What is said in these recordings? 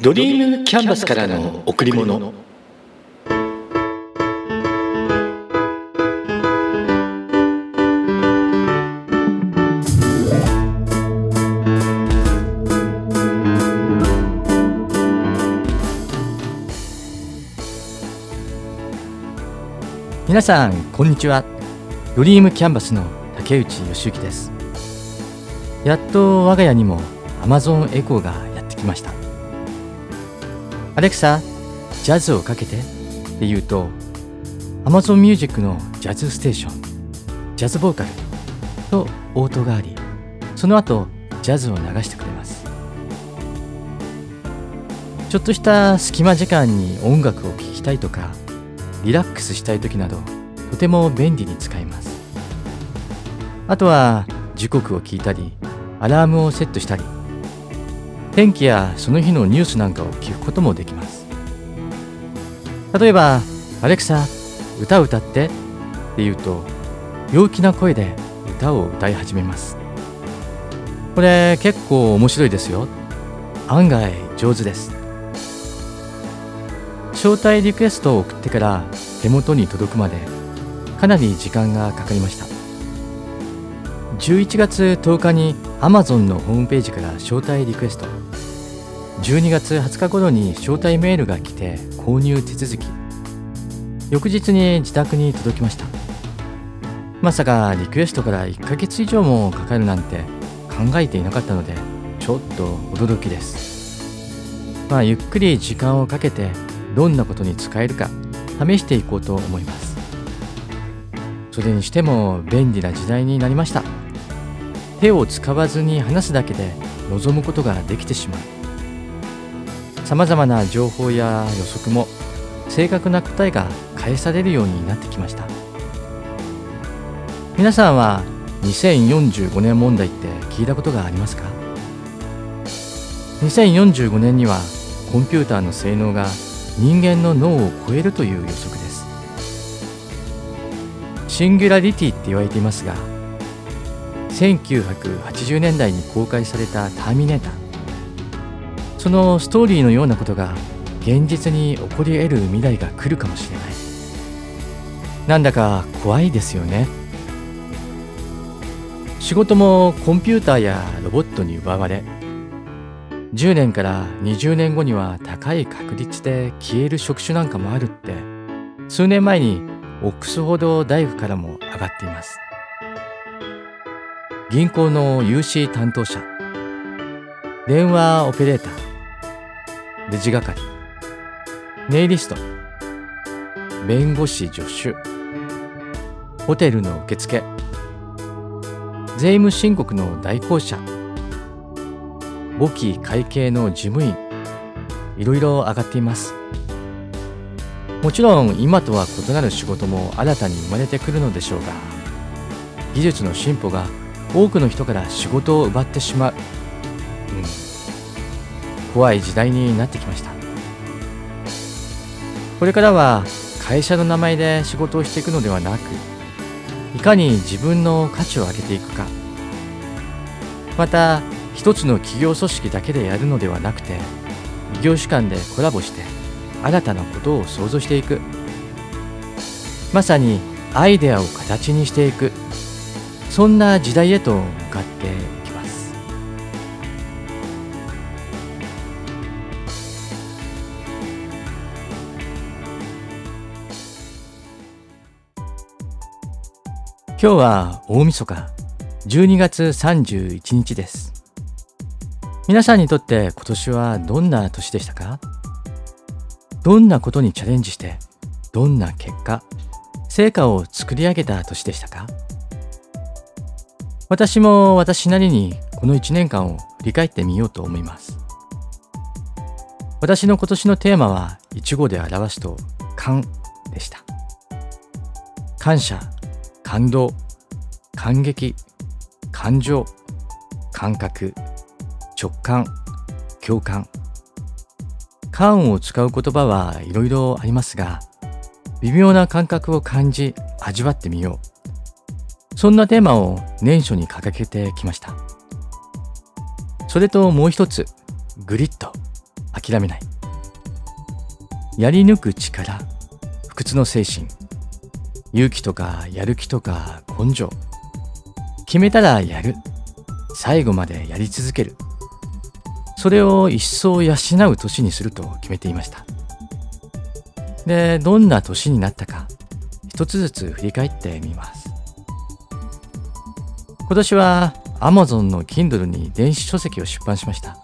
ドリームキャンバスからの贈り物。皆さんこんにちは。ドリームキャンバスの竹内義之です。やっと我が家にも Amazon エコーがやってきました。アレクサジャズをかけて。って言うと Amazon Music のジャズステーション。ジャズボーカル。と応答があり。その後ジャズを流してくれます。ちょっとした隙間時間に音楽を聴きたいとかリラックスしたい時などとても便利に使えます。あとは時刻を聞いたりアラームをセットしたり。天気やその日のニュースなんかを聞くこともできます。例えば「アレクサ歌歌って」って言うと陽気な声で歌を歌い始めます。これ結構面白いですよ。案外上手です。招待リクエストを送ってから手元に届くまでかなり時間がかかりました。11月10日に Amazon のホームページから招待リクエスト。12月20日頃に招待メールが来て購入手続き。翌日に自宅に届きました。まさかリクエストから1ヶ月以上もかかるなんて考えていなかったのでちょっと驚きです。まあゆっくり時間をかけてどんなことに使えるか試していこうと思います。それにしても便利な時代になりました。手を使わずに話すだけで望むことができてしまう。さまざまな情報や予測も正確な答えが返されるようになってきました。皆さんは2045年問題って聞いたことがありますか？2045年にはコンピューターの性能が人間の脳を超えるという予測です。シンギュラリティって言われていますが1980年代に公開された「ターミネーター」そのストーリーのようなことが現実に起こり得る未来が来るかもしれない。なんだか怖いですよね。仕事もコンピューターやロボットに奪われ10年から20年後には高い確率で消える職種なんかもあるって数年前にオックスフォード大学からも上がっています。銀行の融資担当者電話オペレーターレジ係ネイリスト。弁護士助手。ホテルの受付。税務申告の代行者。簿記会計の事務員。いろいろ上がっています。もちろん今とは異なる仕事も新たに生まれてくるのでしょうが技術の進歩が多くの人から仕事を奪ってしまう、怖い時代になってきました。これからは会社の名前で仕事をしていくのではなくいかに自分の価値を上げていくか。また一つの企業組織だけでやるのではなくて異業種間でコラボして新たなことを想像していく。まさにアイデアを形にしていく。そんな時代へと向かって今日は大晦日12月31日です。皆さんにとって今年はどんな年でしたか？どんなことにチャレンジしてどんな結果成果を作り上げた年でしたか？私も私なりにこの1年間を振り返ってみようと思います。私の今年のテーマは一語で表すと感でした。感謝感動感激感情感覚直感共感。感を使う言葉はいろいろありますが微妙な感覚を感じ味わってみよう。そんなテーマを年初に掲げてきました。それともう一つグリッド諦めない。やり抜く力不屈の精神。勇気とかやる気とか根性。決めたらやる。最後までやり続ける。それを一層養う年にすると決めていました。でどんな年になったか一つずつ振り返ってみます。今年は Amazon の Kindle に電子書籍を出版しました。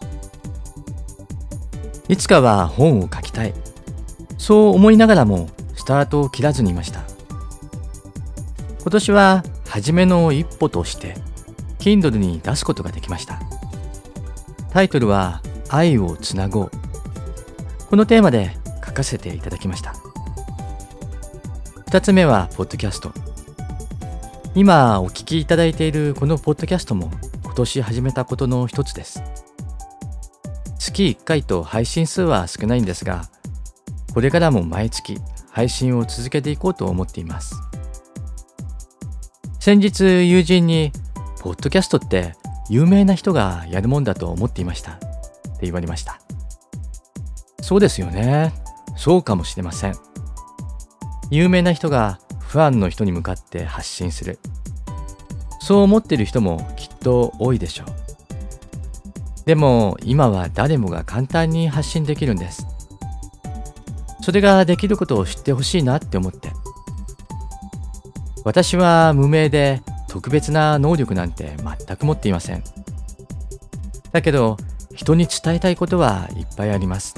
いつかは本を書きたい。そう思いながらもスタートを切らずにいました。今年は初めの一歩として Kindle に出すことができました。タイトルは愛をつなごう。このテーマで書かせていただきました。2つ目はポッドキャスト。今お聞きいただいているこのポッドキャストも今年始めたことの一つです。月1回と配信数は少ないんですがこれからも毎月配信を続けていこうと思っています。先日友人にポッドキャストって有名な人がやるもんだと思っていました。って言われました。そうですよね。そうかもしれません。有名な人がファンの人に向かって発信する。そう思ってる人もきっと多いでしょう。でも今は誰もが簡単に発信できるんです。それができることを知ってほしいなって思って。私は無名で特別な能力なんて全く持っていません。だけど人に伝えたいことはいっぱいあります。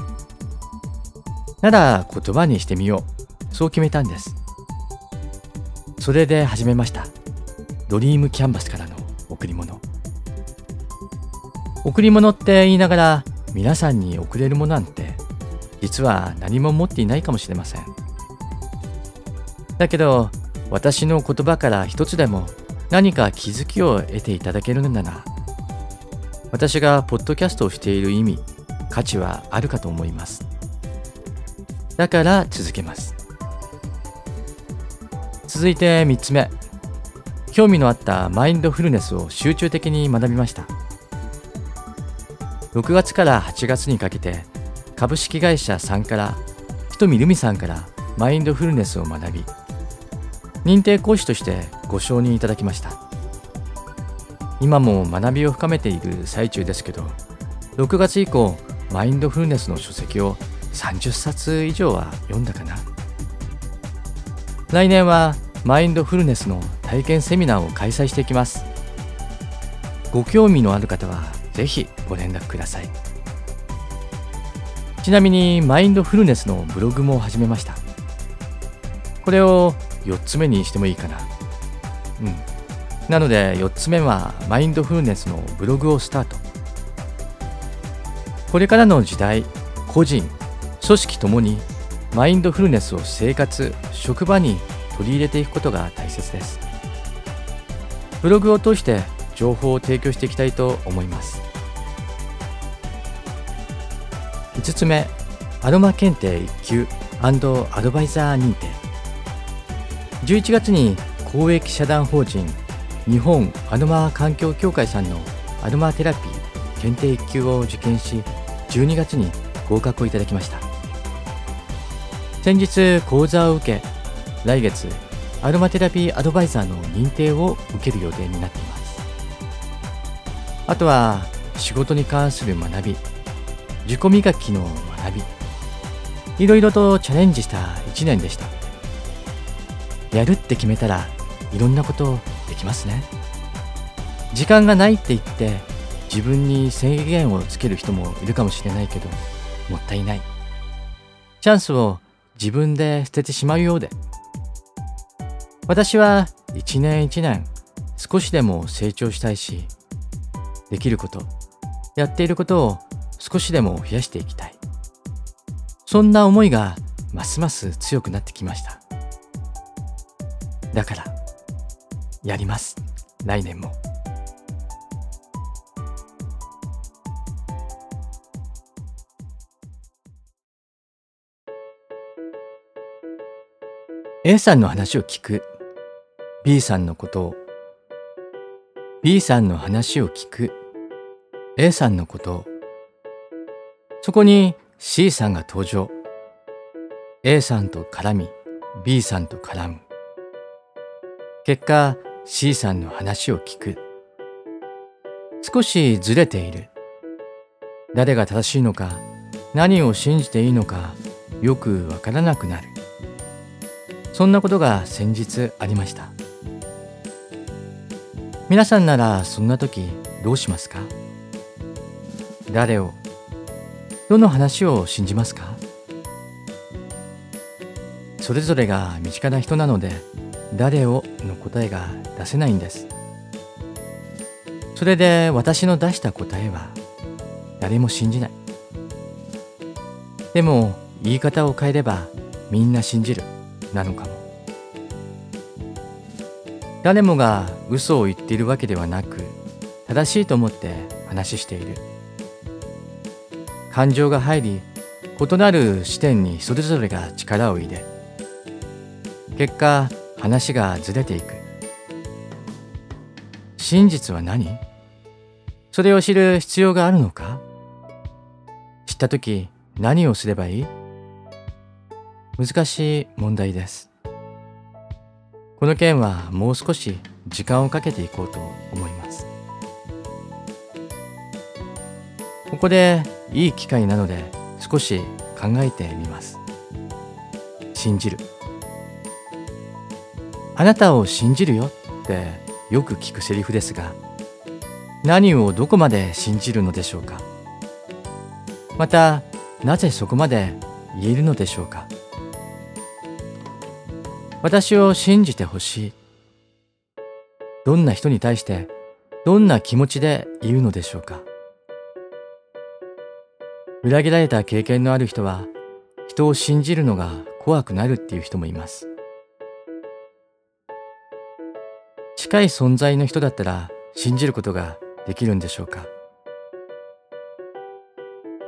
なら言葉にしてみよう。そう決めたんです。それで始めました。ドリームキャンバスからの贈り物。贈り物って言いながら皆さんに贈れるものなんて実は何も持っていないかもしれません。だけど私の言葉から一つでも何か気づきを得ていただけるのなら私がポッドキャストをしている意味価値はあるかと思います。だから続けます。続いて3つ目。興味のあったマインドフルネスを集中的に学びました。6月から8月にかけて株式会社さんからひとみるみさんからマインドフルネスを学び認定講師としてご承認いただきました。今も学びを深めている最中ですけど6月以降マインドフルネスの書籍を30冊以上は読んだかな。来年はマインドフルネスの体験セミナーを開催していきます。ご興味のある方はぜひご連絡ください。ちなみにマインドフルネスのブログも始めました。これを4つ目にしてもいいかな。うん。なので4つ目はマインドフルネスのブログをスタート。これからの時代個人組織ともにマインドフルネスを生活職場に取り入れていくことが大切です。ブログを通して情報を提供していきたいと思います。5つ目アロマ検定1級アドバイザー認定。11月に公益社団法人日本アロマ環境協会さんのアロマテラピー検定1級を受験し12月に合格をいただきました。先日講座を受け来月アロマテラピーアドバイザーの認定を受ける予定になっています。あとは仕事に関する学び自己磨きの学びいろいろとチャレンジした1年でした。やるって決めたらいろんなことできますね。時間がないって言って自分に制限をつける人もいるかもしれないけどもったいない。チャンスを自分で捨ててしまうようで。私は一年一年少しでも成長したいしできることやっていることを少しでも増やしていきたい。そんな思いがますます強くなってきました。だからやります。来年も。A さんの話を聞く。B さんのことを。B さんの話を聞く。A さんのことを。そこに C さんが登場。A さんと絡み B さんと絡む。結果 C さんの話を聞く。少しずれている。誰が正しいのか何を信じていいのかよくわからなくなる。そんなことが先日ありました。皆さんならそんな時どうしますか？誰をどの話を信じますか？それぞれが身近な人なので誰をの答えが出せないんです。それで私の出した答えは誰も信じない。でも言い方を変えればみんな信じるなのかも。誰もが嘘を言っているわけではなく正しいと思って話している。感情が入り異なる視点にそれぞれが力を入れ結果話がずれていく。真実は何？それを知る必要があるのか？知った時何をすればいい？難しい問題です。この件はもう少し時間をかけていこうと思います。ここでいい機会なので少し考えてみます。信じる。あなたを信じるよってよく聞くセリフですが何をどこまで信じるのでしょうか？またなぜそこまで言えるのでしょうか？私を信じてほしい。どんな人に対してどんな気持ちで言うのでしょうか？裏切られた経験のある人は人を信じるのが怖くなるっていう人もいます。近い存在の人だったら信じることができるんでしょうか？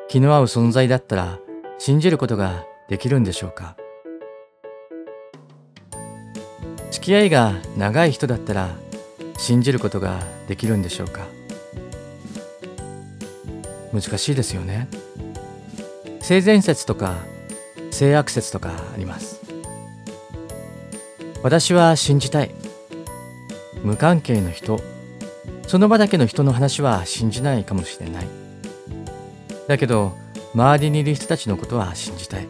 気の合う存在だったら信じることができるんでしょうか？付き合いが長い人だったら信じることができるんでしょうか？難しいですよね。性善説とか性悪説とかあります。私は信じたい。無関係の人。その場だけの人の話は信じないかもしれない。だけど周りにいる人たちのことは信じたい。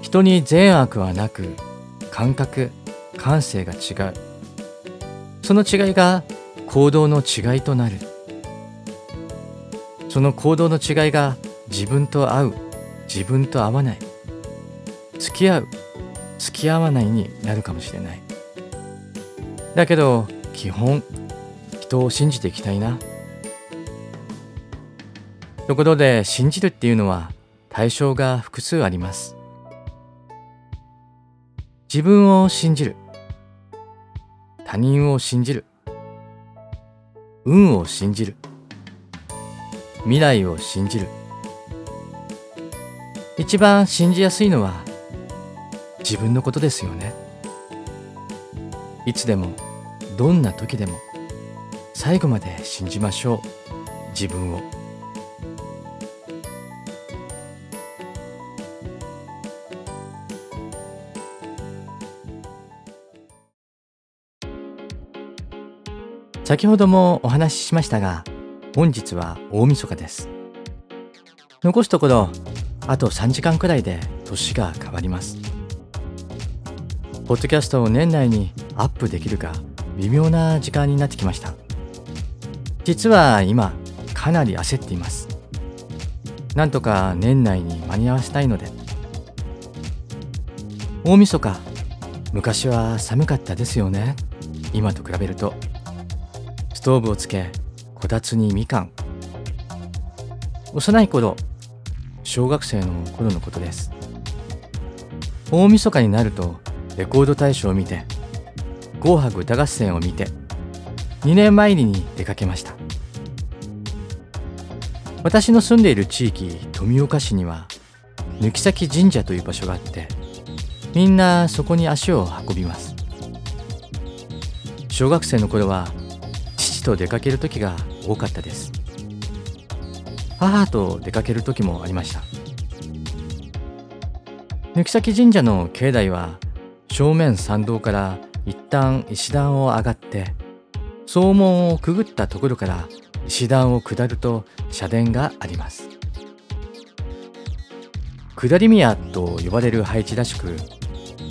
人に善悪はなく感覚感性が違う。その違いが行動の違いとなる。その行動の違いが自分と合う自分と合わない。付き合う付き合わないになるかもしれない。だけど基本人を信じていきたいな。ところで信じるっていうのは対象が複数あります。自分を信じる。他人を信じる。運を信じる。未来を信じる。一番信じやすいのは自分のことですよね。いつでもどんな時でも最後まで信じましょう。自分を。先ほどもお話ししましたが本日は大晦日です。残すところあと3時間くらいで年が変わります。ポッドキャストを年内にアップできるか微妙な時間になってきました。実は今かなり焦っています。なんとか年内に間に合わせたいので。大晦日昔は寒かったですよね。今と比べると。ストーブをつけこたつにみかん。幼い頃小学生の頃のことです。大晦日になるとレコード大賞を見て紅白歌合戦を見て2年前に出かけました。私の住んでいる地域富岡市には抜崎神社という場所があってみんなそこに足を運びます。小学生の頃は父と出かける時が多かったです。母と出かける時もありました。抜崎神社の境内は正面参道から一旦石段を上がって総門をくぐったところから石段を下ると社殿があります。下り宮と呼ばれる配置らしく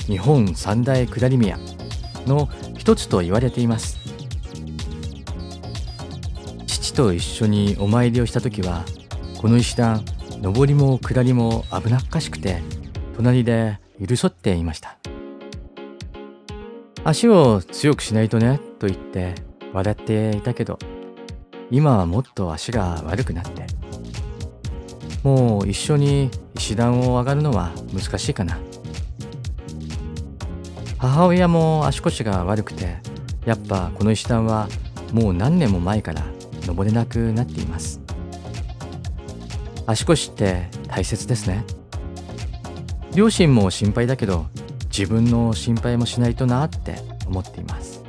日本三大下り宮の一つと言われています。父と一緒にお参りをした時はこの石段上りも下りも危なっかしくて隣で許そっていました。足を強くしないとねと言って笑っていたけど今はもっと足が悪くなってもう一緒に石段を上がるのは難しいかな。母親も足腰が悪くてやっぱこの石段はもう何年も前から登れなくなっています。足腰って大切ですね。両親も心配だけど自分の心配もしないとなって思っています。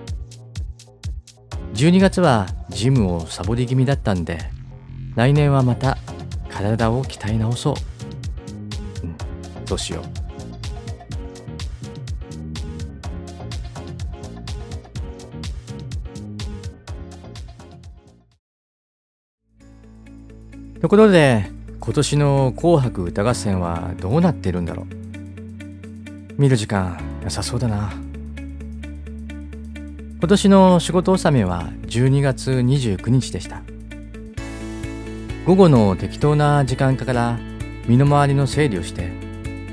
12月はジムをサボり気味だったんで来年はまた体を鍛え直そう。うんどうしよう。ところで今年の「紅白歌合戦」はどうなってるんだろう。見る時間良さそうだな。今年の仕事納めは12月29日でした。午後の適当な時間から身の回りの整理をして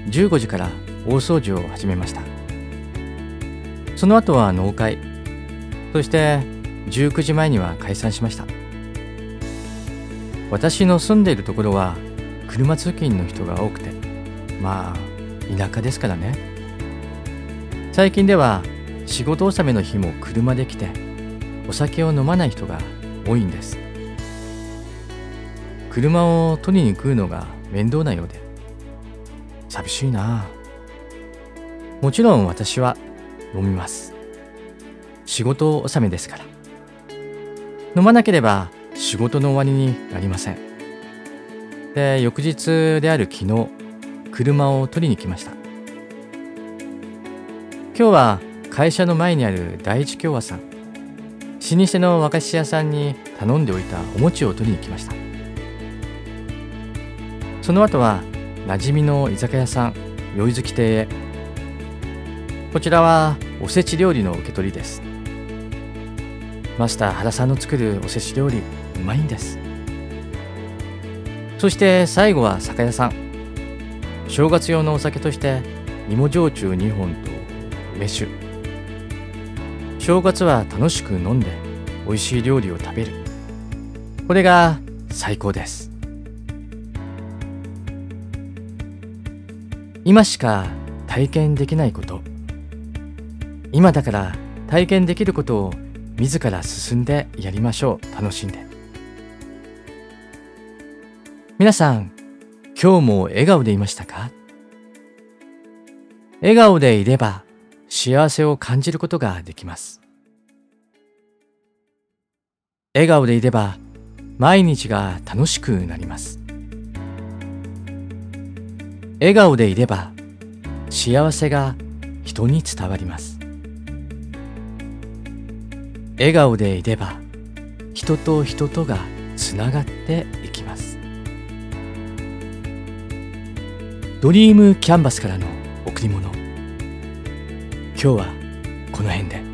15時から大掃除を始めました。その後は納会そして19時前には解散しました。私の住んでいるところは車通勤の人が多くてまあ田舎ですからね。最近では仕事納めの日も車で来てお酒を飲まない人が多いんです。車を取りに来るのが面倒なようで寂しいな。もちろん私は飲みます。仕事納めですから。飲まなければ仕事の終わりになりません。で翌日である昨日車を取りに来ました。今日は会社の前にある第一京和さん老舗の和菓子屋さんに頼んでおいたお餅を取りに来ました。その後は馴染みの居酒屋さん酔い月亭へ。こちらはおせち料理の受け取りです。マスター原さんの作るおせち料理うまいんです。そして最後は酒屋さん。正月用のお酒として芋焼酎2本と梅酒正月は楽しく飲んで美味しい料理を食べる。これが最高です。今しか体験できないこと。今だから体験できることを自ら進んでやりましょう。楽しんで。皆さん今日も笑顔でいましたか？笑顔でいれば幸せを感じることができます。笑顔でいれば毎日が楽しくなります。笑顔でいれば幸せが人に伝わります。笑顔でいれば人と人とがつながっていきます。ドリームキャンバスからの贈り物。今日はこの辺で。